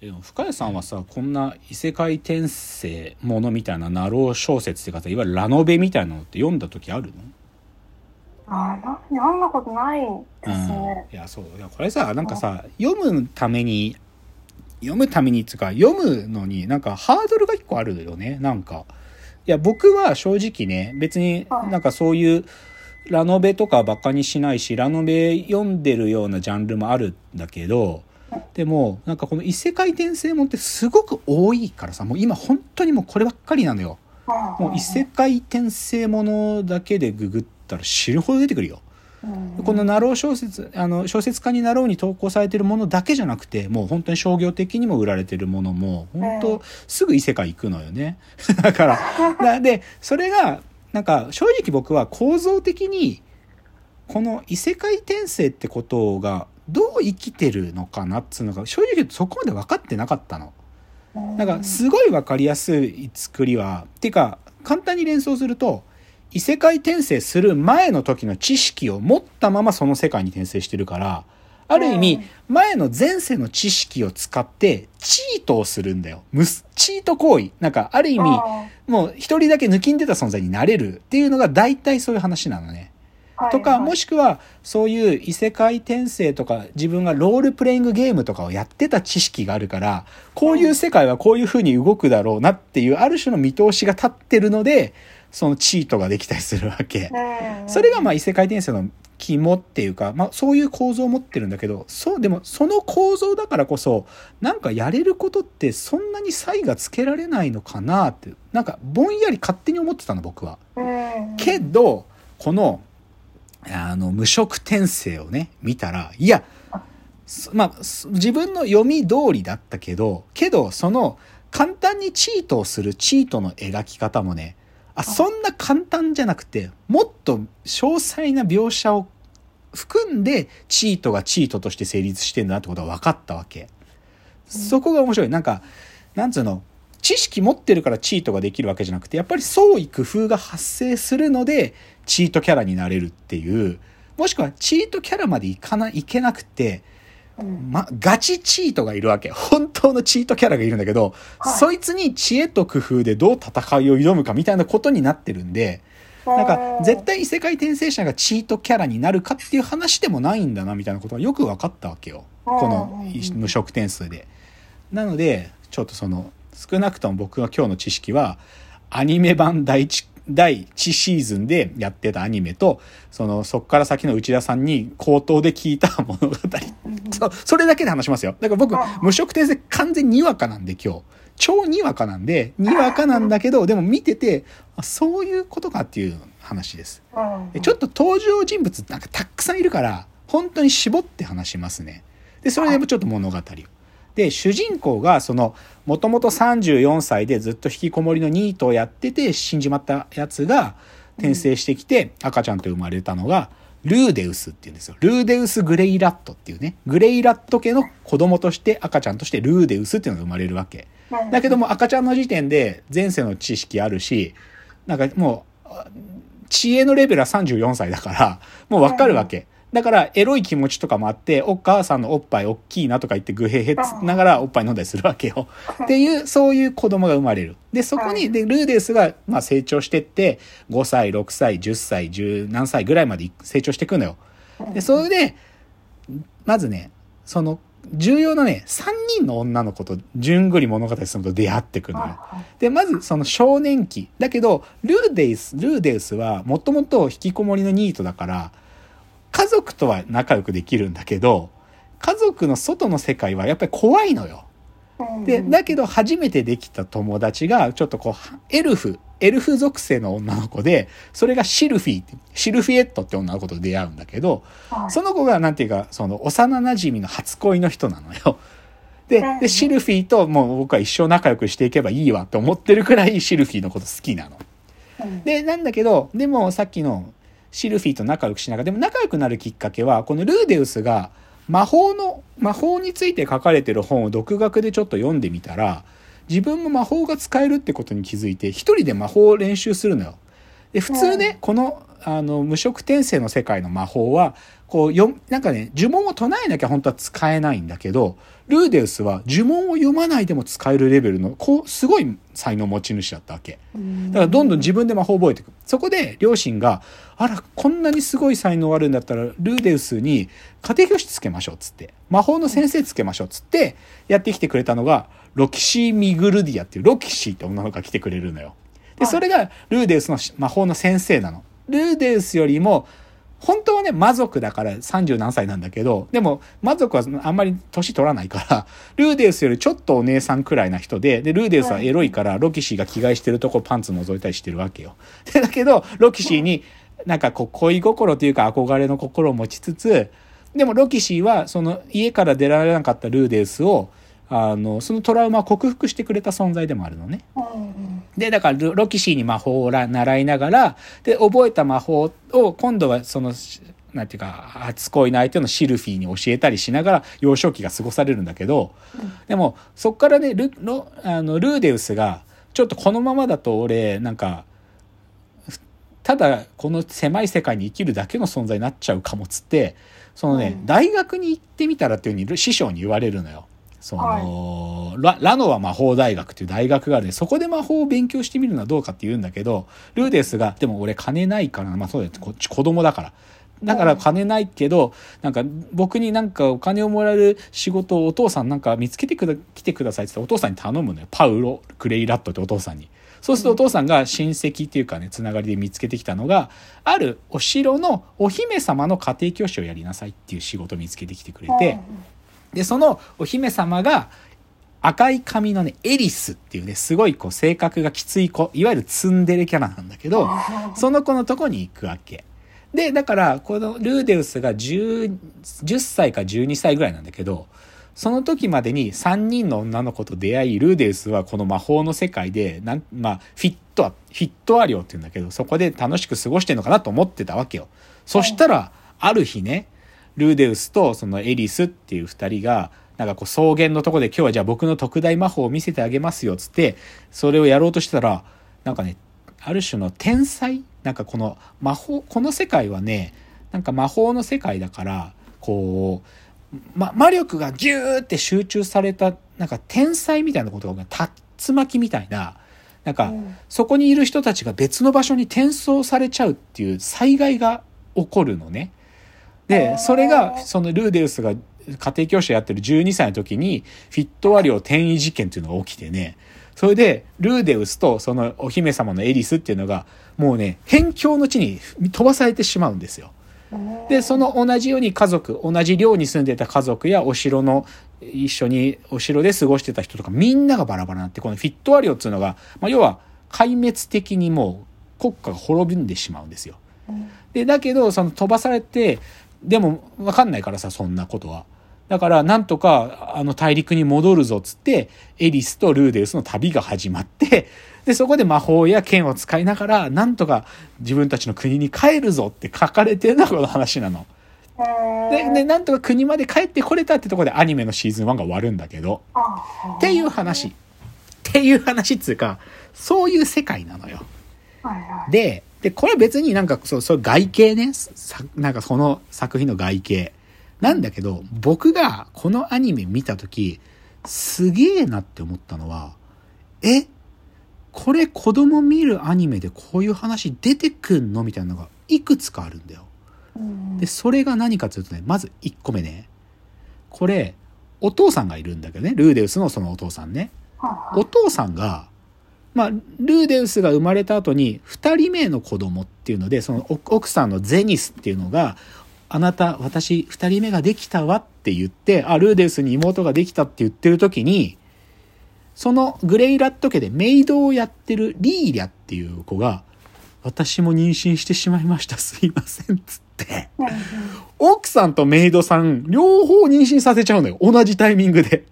深谷さんはさこんな異世界転生ものみたいなナロー小説っていうかさいわゆるラノベみたいなのって読んだ時あるの？あな読んだことないですね。うん、いやそう。いやこれさなんかさ読むために読むためにっつうか読むのになんかハードルが一個あるよね。なんか。いや僕は正直ね別になんかそういうラノベとかバカにしないしラノベ読んでるようなジャンルもあるんだけどでもなんかこの異世界転生もんってすごく多いからさもう今本当にもうこればっかりなのよ。もう異世界転生ものだけでググったら死ぬほど出てくるよ。このナロー小説あの小説家になろうに投稿されてるものだけじゃなくてもう本当に商業的にも売られてるものも本当すぐ異世界行くのよね。だから。でそれがなんか正直僕は構造的にこの異世界転生ってことがどう生きてるのかなっつうのが正直言うとそこまで分かってなかったの。なんかすごい分かりやすい作りはっていうか簡単に連想すると異世界転生する前の時の知識を持ったままその世界に転生してるからある意味前の前世の知識を使ってチートをするんだよ。チート行為。なんかある意味もう一人だけ抜きんでた存在になれるっていうのが大体そういう話なのね。とか、もしくは、そういう異世界転生とか、自分がロールプレイングゲームとかをやってた知識があるから、こういう世界はこういう風に動くだろうなっていう、ある種の見通しが立ってるので、そのチートができたりするわけ。それがまあ異世界転生の肝っていうか、まあそういう構造を持ってるんだけど、そう、でもその構造だからこそ、なんかやれることってそんなに差異がつけられないのかなって、なんかぼんやり勝手に思ってたの僕は。けど、この、あの、無色転生をね、見たら、いや、まあ、自分の読み通りだったけど、けど、その、簡単にチートをするチートの描き方もね、あ、そんな簡単じゃなくて、もっと詳細な描写を含んで、チートがチートとして成立してんだなってことが分かったわけ。そこが面白い。なんか、なんつうの、知識持ってるからチートができるわけじゃなくて、やっぱり創意工夫が発生するので、チートキャラになれるっていう、もしくはチートキャラまでいかない、いけなくて、ま、ガチチートがいるわけ。本当のチートキャラがいるんだけど、はい、そいつに知恵と工夫でどう戦いを挑むかみたいなことになってるんで、なんか、絶対異世界転生者がチートキャラになるかっていう話でもないんだな、みたいなことがよく分かったわけよ。この無色点数で。なので、ちょっとその、少なくとも僕が今日の知識は、アニメ版第一第1シーズンでやってたアニメと、その、そっから先の内田さんに口頭で聞いた物語。そそれだけで話しますよ。だから僕、無色転生完全にわかなんで今日。超にわかなんで、にわかなんだけど、でも見てて、そういうことかっていう話です。ちょっと登場人物なんかたくさんいるから、本当に絞って話しますね。で、それでもちょっと物語を。で、主人公が、その、もともと34歳でずっと引きこもりのニートをやってて死んじまったやつが転生してきて赤ちゃんと生まれたのが、ルーデウスっていうんですよ。ルーデウス・グレイラットっていうね。グレイラット家の子供として赤ちゃんとしてルーデウスっていうのが生まれるわけ。だけども赤ちゃんの時点で前世の知識あるし、なんかもう、知恵のレベルは34歳だから、もうわかるわけ。だから、エロい気持ちとかもあって、お母さんのおっぱい大きいなとか言って、グヘヘつながらおっぱい飲んだりするわけよ。っていう、そういう子供が生まれる。で、そこに、で、ルーデウスが、まあ、成長してって、5歳、6歳、10歳、10何歳ぐらいまで成長していくのよ。で、それで、まずね、その、重要なね、3人の女の子と順繰り物語すると出会ってくるのよ。で、まずその少年期。だけど、ルーデウス、ルーデウスはもともと引きこもりのニートだから、家族とは仲良くできるんだけど、家族の外の世界はやっぱり怖いのよ。で、だけど初めてできた友達が、ちょっとこう、エルフ、エルフ属性の女の子で、それがシルフィー、シルフィエットって女の子と出会うんだけど、その子がなんていうか、その幼馴染の初恋の人なのよ。で、で、シルフィーともう僕は一生仲良くしていけばいいわって思ってるくらいシルフィーのこと好きなの。で、なんだけど、でもさっきのシルフィーと仲良くしながら、でも仲良くなるきっかけは、このルーデウスが魔法の、魔法について書かれてる本を独学でちょっと読んでみたら、自分も魔法が使えるってことに気づいて、一人で魔法を練習するのよ。で、普通ね、このあの、無色転生の世界の魔法は、こう、よ、なんかね、呪文を唱えなきゃ本当は使えないんだけど、ルーデウスは呪文を読まないでも使えるレベルの、こう、すごい才能持ち主だったわけ。だからどんどん自分で魔法を覚えていく。そこで両親が、あら、こんなにすごい才能あるんだったら、ルーデウスに家庭教師つけましょうっつって、魔法の先生つけましょうっつって、やってきてくれたのが、ロキシー・ミグルディアっていう、ロキシーって女の子が来てくれるのよ。で、それがルーデウスの魔法の先生なの。ルーデウスよりも、本当はね、魔族だから30何歳なんだけど、でも魔族はあんまり年取らないから、ルーデウスよりちょっとお姉さんくらいな人で、で、ルーデウスはエロいから、ロキシーが着替えしてるとこパンツ覗いたりしてるわけよ。で、だけど、ロキシーになんかこう恋心というか憧れの心を持ちつつ、でもロキシーはその家から出られなかったルーデウスを、あの、そのトラウマを克服してくれた存在でもあるのね。で、だからロキシーに魔法を習いながら、で、覚えた魔法を今度はその、なんていうか、初恋の相手のシルフィーに教えたりしながら幼少期が過ごされるんだけど、でも、そっからね、ルロあのルーデウスが、ちょっとこのままだと俺、なんか、ただこの狭い世界に生きるだけの存在になっちゃうかもっつって、そのね、大学に行ってみたらっていうふうに師匠に言われるのよ。その、はい、ラノア魔法大学っていう大学があるんで、そこで魔法を勉強してみるのはどうかって言うんだけど、ルーデスが、でも俺金ないからまあそうだよ、こっち子供だから。だから金ないけど、なんか僕になんかお金をもらえる仕事をお父さんなんか見つけてくだ、来てくださいってお父さんに頼むのよ。パウロ・クレイラットってお父さんに。そうするとお父さんが親戚っていうかね、つながりで見つけてきたのが、あるお城のお姫様の家庭教師をやりなさいっていう仕事を見つけてきてくれて、で、そのお姫様が、赤い髪のね、エリスっていうね、すごいこう性格がきつい子、いわゆるツンデレキャラなんだけど、その子のとこに行くわけ。で、だから、このルーデウスが10、10歳か12歳ぐらいなんだけど、その時までに3人の女の子と出会い、ルーデウスはこの魔法の世界で、なん、まあ、フィット、フィットアリオって言うんだけど、そこで楽しく過ごしてんのかなと思ってたわけよ。そしたら、ある日ね、ルーデウスとそのエリスっていう二人が、なんかこう草原のとこで今日はじゃあ僕の特大魔法を見せてあげますよっつって、それをやろうとしたら、なんかね、ある種の天才？なんかこの魔法、この世界はね、なんか魔法の世界だから、こう、ま、魔力がギューって集中された、なんか天才みたいなことが、竜巻みたいな、なんか、そこにいる人たちが別の場所に転送されちゃうっていう災害が起こるのね。で、それが、そのルーデウスが家庭教師をやってる12歳の時に、フィットワリオ転移事件っていうのが起きてね、それで、ルーデウスとそのお姫様のエリスっていうのが、もうね、辺境の地に飛ばされてしまうんですよ。で、その同じように家族、同じ寮に住んでた家族やお城の、一緒にお城で過ごしてた人とかみんながバラバラになって、このフィットワリオっていうのが、まあ、要は壊滅的にもう国家が滅びんでしまうんですよ。で、だけど、その飛ばされて、でもわかんないからさ、そんなことは。だから、なんとか、あの大陸に戻るぞっつって、エリスとルーデウスの旅が始まって、で、そこで魔法や剣を使いながら、なんとか自分たちの国に帰るぞって書かれてるのがこの話なの。で、で、なんとか国まで帰ってこれたってとこでアニメのシーズン1が終わるんだけど、っていう話。っていう話っつうか、そういう世界なのよ。で、で、これ別になんか、そう、そう外形ね、なんかその作品の外形。なんだけど、僕がこのアニメ見たとき、すげえなって思ったのは、えこれ子供見るアニメでこういう話出てくんの？みたいなのがいくつかあるんだよ。で、それが何かっていうとね、まず1個目ね。これ、お父さんがいるんだけどね、ルーデウスのそのお父さんね。お父さんが、まあ、ルーデウスが生まれた後に2人目の子供っていうので、その奥さんのゼニスっていうのが、あなた、私2人目ができたわって言って、あ、ルーデウスに妹ができたって言ってる時に、そのグレイラット家でメイドをやってるリーリャっていう子が、私も妊娠してしまいました。すいません。つって。奥さんとメイドさん、両方妊娠させちゃうのよ。同じタイミングで。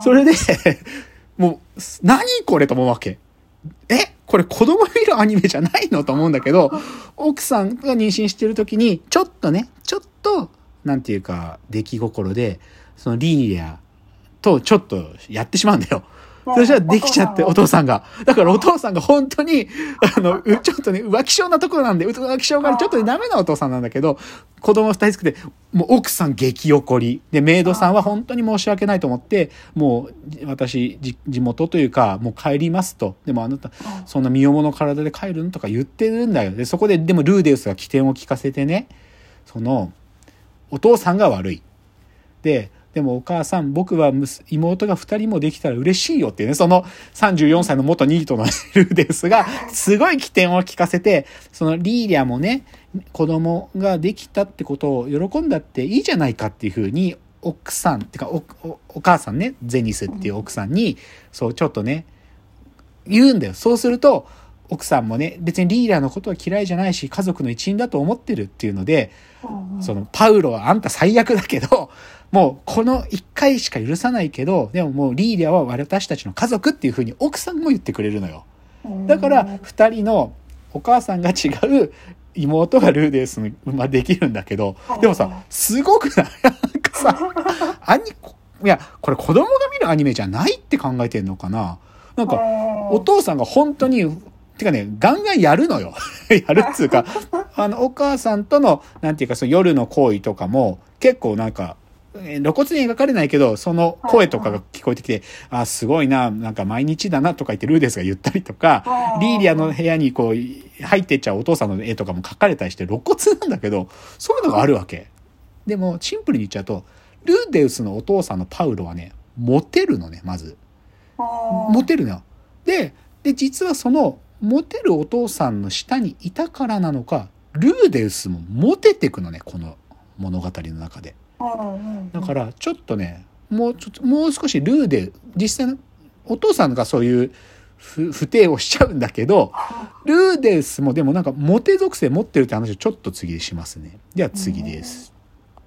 それでもう、何これと思うわけ。え？これ子供見るアニメじゃないのと思うんだけど、奥さんが妊娠してる時に、ちょっとね、ちょっと、なんていうか、出来心で、そのリーリアとちょっとやってしまうんだよ。そしたらできちゃって、お父さんが。だからお父さんが本当に、あの、うちょっとね、浮気症なところなんで、浮気症がちょっとねダメなお父さんなんだけど、子供二人作って、もう奥さん激怒り。で、メイドさんは本当に申し訳ないと思って、もう、私、じ地元というか、もう帰りますと。でもあなた、そんな身重の体で帰るのとか言ってるんだよ。で、そこで、でもルーデウスが起点を聞かせてね、その、お父さんが悪い。で、でもお母さん、僕は妹が2人もできたら嬉しいよっていうね、その34歳の元ニートのルーデウスが、すごい起点を聞かせて、そのリーリャもね、子供ができたってことを喜んだっていいじゃないかっていうふうに、奥さん、ってかおおお母さんね、ゼニスっていう奥さんに、そう、ちょっとね、言うんだよ。そうすると、奥さんもね、別にリーダーのことは嫌いじゃないし、家族の一員だと思ってるっていうので、その、パウロはあんた最悪だけど、もうこの一回しか許さないけど、でももうリーダーは私たちの家族っていうふうに奥さんも言ってくれるのよ。だから、二人のお母さんが違う妹がルーデウスに、まあ、できるんだけど、でもさ、すごくない？なんかさ、アニ、いや、これ子供が見るアニメじゃないって考えてんのかな？なんか、お父さんが本当に、てかね、ガンガンやるのよ。やるっつうか、あの、お母さんとの、なんていうか、その夜の行為とかも、結構なんか、えー露骨に描かれないけど、その声とかが聞こえてきて、あ、すごいな、なんか毎日だなとか言ってルーデスが言ったりとか、リーリアの部屋にこう、入ってっちゃうお父さんの絵とかも描かれたりして露骨なんだけど、そういうのがあるわけ。でも、シンプルに言っちゃうと、ルーデウスのお父さんのパウロはね、モテるのね、まず。モテるのよ。で、で、実はその、モテるお父さんの下にいたからなのか、ルーデウスもモテてくのね、この物語の中で。だから、ちょっとね、もうちょっと、もう少しルーデ、実際の、お父さんがそういう不不定をしちゃうんだけど、ルーデウスもでもなんかモテ属性持ってるって話をちょっと次でしますね。では次です。